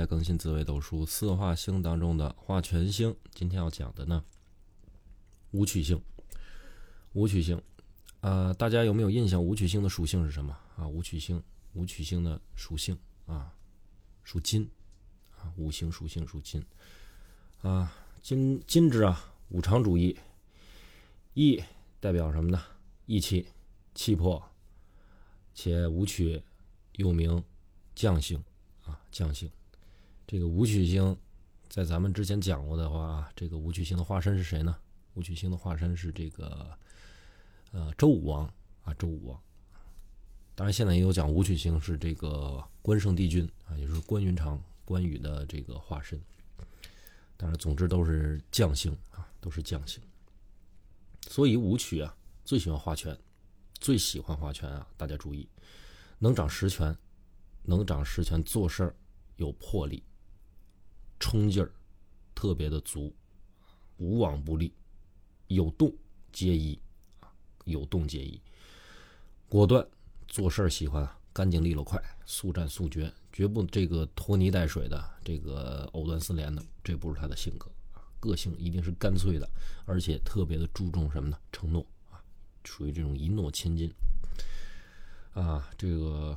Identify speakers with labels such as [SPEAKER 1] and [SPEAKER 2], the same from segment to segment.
[SPEAKER 1] 在更新紫微斗数四化星当中的化权星，今天要讲的呢，武曲星。武曲星，啊，大家有没有印象？武曲星的属性是什么啊？武曲星，武曲星的属性啊，属金啊，五行属性属金啊，金金之啊，五常主义，义代表什么呢？义气、气魄，且武曲又名将星啊，将星。这个武曲星，在咱们之前讲过的话，这个武曲星的化身是谁呢？武曲星的化身是这个。呃，周武王啊，周武王。当然，现在也有讲武曲星是这个关圣帝君啊，也就是关云长、关羽的这个化身。但是，总之都是将星啊，都是将星。所以武曲啊，最喜欢画权，最喜欢画权啊！大家注意，能掌实权，能掌实权，做事儿有魄力，冲劲儿特别的足，无往不利，有动皆宜。有动皆宜，果断做事儿喜欢干净利落快，速战速决，绝不这个拖泥带水的，这个藕断丝连的，这不是他的性格。个性一定是干脆的，而且特别的注重什么呢？承诺啊，属于这种一诺千金啊。这个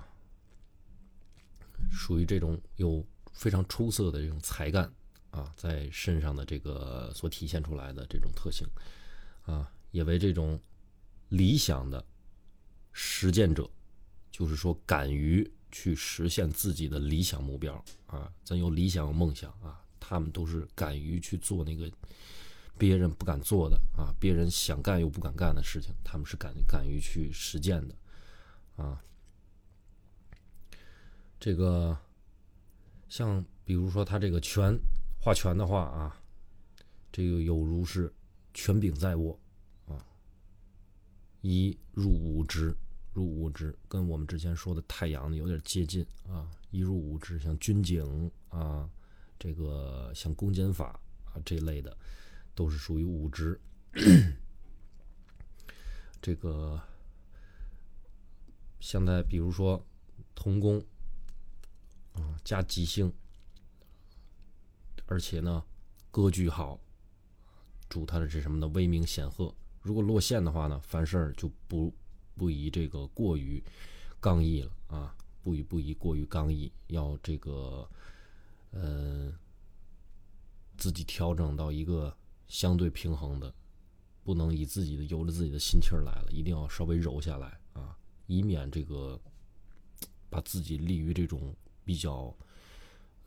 [SPEAKER 1] 属于这种有非常出色的这种才干啊，在身上的这个所体现出来的这种特性啊，也为这种。理想的实践者，就是说敢于去实现自己的理想目标啊！咱有理想有梦想啊，他们都是敢于去做那个别人不敢做的啊，别人想干又不敢干的事情，他们是敢敢于去实践的啊。这个像比如说他这个权画权的话啊，这个有如是权柄在握啊。一入五职，入五职跟我们之前说的太阳有点接近啊。一入五职，像军警啊，这个像公检法啊这类的，都是属于五职。这个现在比如说童工加吉星，而且呢格局好，主他的是什么呢？威名显赫。如果落线的话呢，凡事就不不宜这个过于刚毅了啊，不宜不宜过于刚毅，要这个呃自己调整到一个相对平衡的，不能以自己的由着自己的心气儿来了，一定要稍微柔下来啊，以免这个把自己立于这种比较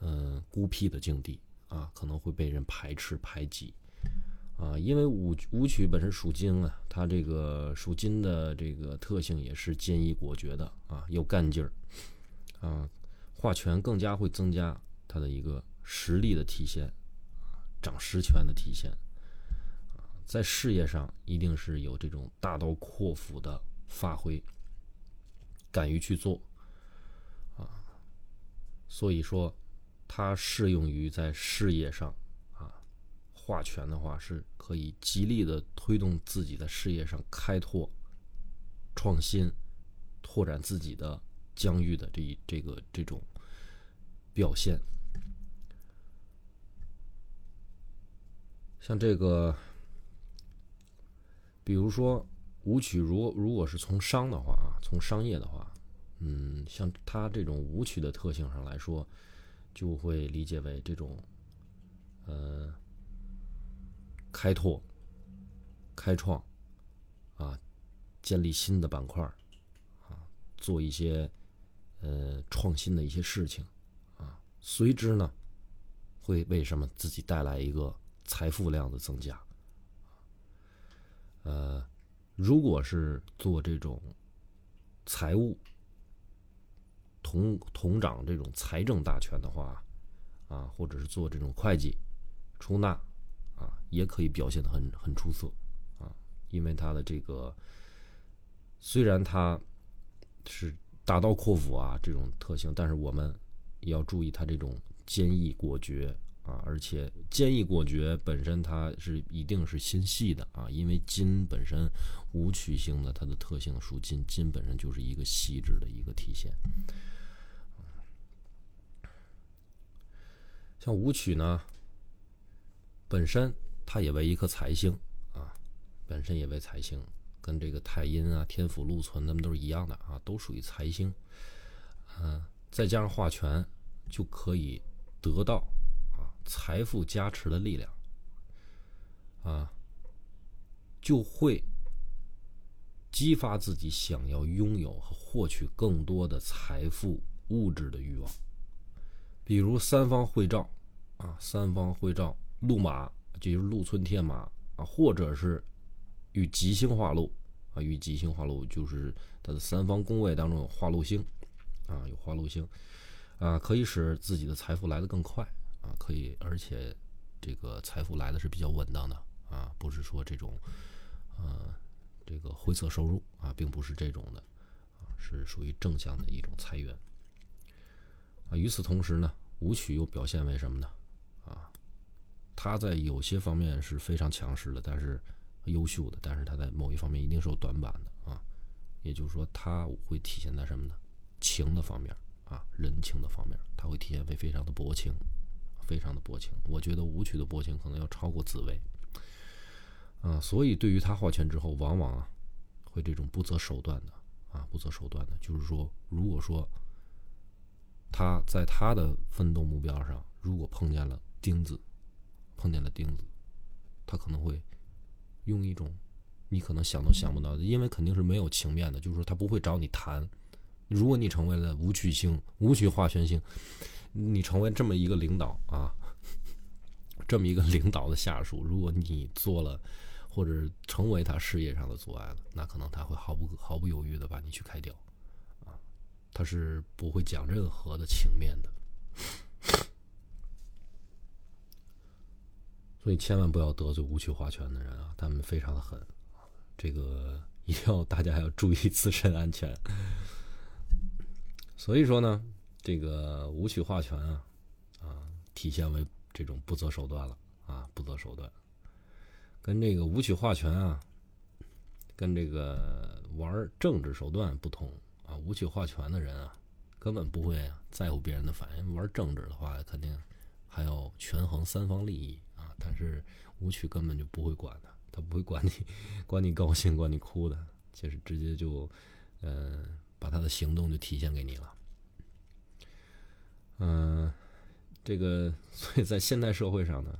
[SPEAKER 1] 嗯孤僻的境地啊，可能会被人排斥排挤。啊，因为武武曲本身属金啊，它这个属金的这个特性也是坚毅果决的啊，有干劲儿啊，化权更加会增加它的一个实力的体现，掌实权的体现啊，在事业上一定是有这种大刀阔斧的发挥，敢于去做，所以说它适用于在事业上啊。画权的话是可以极力的推动自己在事业上开拓、创新、拓展自己的疆域的这一这个这种表现。像这个，比如说武曲，如如果是从商的话啊，从商业的话，嗯，像它这种舞曲的特性上来说，就会理解为这种，呃。开拓、开创，啊，建立新的板块啊，做一些呃创新的一些事情，啊，随之呢，会为什么自己带来一个财富量的增加？呃，如果是做这种财务同同掌这种财政大权的话，啊，或者是做这种会计、出纳。啊，也可以表现的很很出色，啊，因为他的这个虽然他是大刀阔斧啊这种特性，但是我们也要注意他这种坚毅果决啊，而且坚毅果决本身它是一定是心细的啊，因为金本身武曲星的它的特性属金，金本身就是一个细致的一个体现。像武曲呢，本身它也为一颗财星啊，本身也为财星，跟这个太阴啊、天府、禄存，他们都是一样的啊，都属于财星。嗯，再加上化权，就可以得到财富加持的力量啊，就会激发自己想要拥有和获取更多的财富物质的欲望。比如三方会照啊，三方会照禄马，就是禄存天马啊，或者是与吉星化禄啊，与吉星化禄就是它的三方宫位当中有化禄星。啊，有化禄星，啊，可以使自己的财富来得更快，啊，可以，而且这个财富来的是比较稳当的，啊，不是说这种，呃，这个灰色收入，啊，并不是这种的，啊，是属于正向的一种财源，啊，与此同时呢，武曲又表现为什么呢？啊，他在有些方面是非常强势的，但是优秀的，但是他在某一方面一定是有短板的，啊，也就是说，他会体现在什么呢？情的方面啊，人情的方面，他会体现为非常的薄情，非常的薄情。我觉得武曲的薄情可能要超过紫薇啊，所以对于他画圈之后，往往啊会这种不择手段的啊，不择手段的，就是说，如果说他在他的奋斗目标上，如果碰见了钉子，碰见了钉子，他可能会用一种你可能想都想不到的，因为肯定是没有情面的，就是说他不会找你谈。如果你成为了武曲星、武曲化权星，你成为这么一个领导 啊，这么一个领导的下属，如果你做了或者成为他事业上的阻碍了，那可能他会毫不毫不犹豫的把你去开掉，啊，他是不会讲任何的情面的，所以千万不要得罪武曲化权的人啊，他们非常的狠，这个一定要大家要注意自身安全。所以说呢，这个武曲化权啊，啊，体现为这种不择手段了啊，不择手段。跟这个武曲化权啊，跟这个玩政治手段不同啊。武曲化权的人啊，根本不会在乎别人的反应。玩政治的话，肯定还要权衡三方利益啊。但是武曲根本就不会管的，他不会管你，管你高兴，管你哭的，就是直接就，嗯。把他的行动就体现给你了，嗯，这个 所以在现代社会上呢，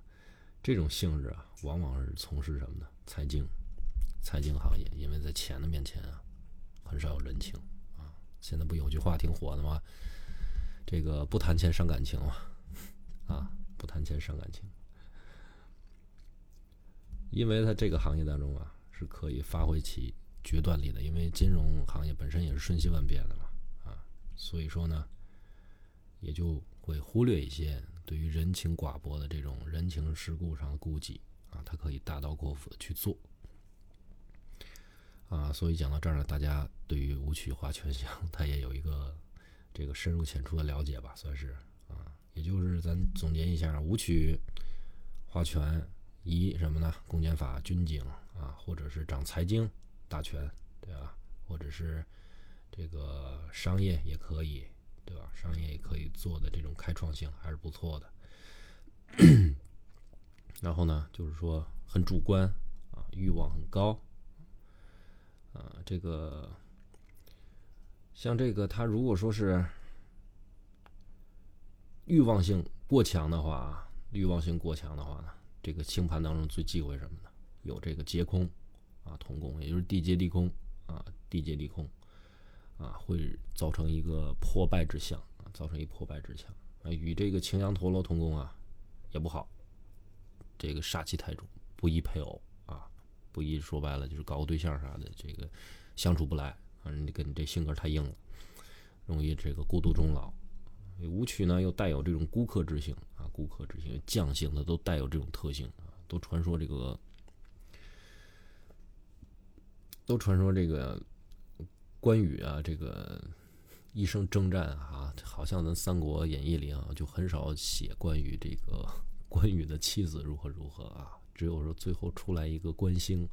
[SPEAKER 1] 这种性质啊，往往是从事什么呢？财经，财经行业，因为在钱的面前啊，很少有人情啊。现在不有句话挺火的吗？这个不谈钱伤感情嘛，啊，不谈钱伤感情，因为他这个行业当中啊，是可以发挥其。决断力的，因为金融行业本身也是瞬息万变的嘛，啊，所以说呢，也就会忽略一些对于人情寡薄的这种人情世故上的顾忌啊，他可以大刀阔斧的去做，啊，所以讲到这儿呢，大家对于武曲划拳相，他也有一个这个深入浅出的了解吧，算是啊，也就是咱总结一下，武曲化权以什么呢？公检法、军警啊，或者是掌财经。大权，对吧？或者是这个商业也可以，对吧？商业也可以做的这种开创性还是不错的。然后呢，就是说很主观啊，欲望很高啊。这个像这个，他如果说是欲望性过强的话啊，欲望性过强的话呢，这个清盘当中最忌讳什么呢？有这个劫空。啊，同工也就是地劫地空啊，地劫地空啊，会造成一个破败之象啊，造成一破败之象啊，与这个擎羊陀罗同宫啊，也不好，这个煞气太重，不宜配偶啊，不宜说白了就是搞个对象啥的，这个相处不来啊，你跟你这性格太硬了，容易这个孤独终老。武曲呢又带有这种孤客之性啊，孤客之性，将性的都带有这种特性啊，都传说这个。都传说这个关羽啊，这个一生征战啊，好像咱《三国演义》里啊，就很少写关羽这个关羽的妻子如何如何啊，只有说最后出来一个关兴，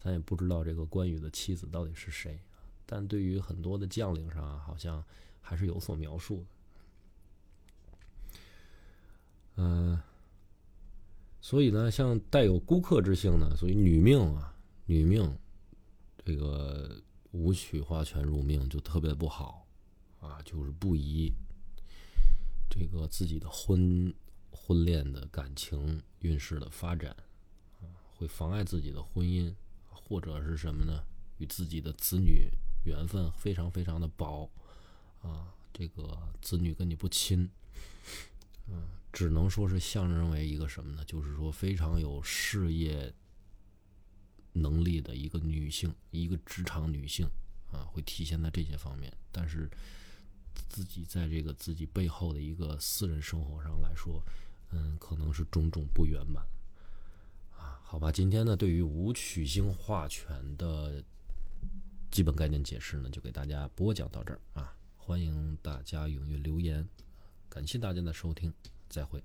[SPEAKER 1] 咱也不知道这个关羽的妻子到底是谁。但对于很多的将领上啊，好像还是有所描述的。嗯，所以呢，像带有孤客之性呢，所以女命啊，女命这个武曲花拳入命就特别不好啊，就是不宜这个自己的婚婚恋的感情运势的发展啊，会妨碍自己的婚姻，或者是什么呢？与自己的子女缘分非常非常的薄啊，这个子女跟你不亲，嗯。只能说是象征为一个什么呢？就是说非常有事业能力的一个女性，一个职场女性啊，会体现在这些方面。但是自己在这个自己背后的一个私人生活上来说，嗯，可能是种种不圆满啊。好吧，今天呢，对于武曲星化权的基本概念解释呢，就给大家播讲到这儿啊。欢迎大家踊跃留言，感谢大家的收听。再会。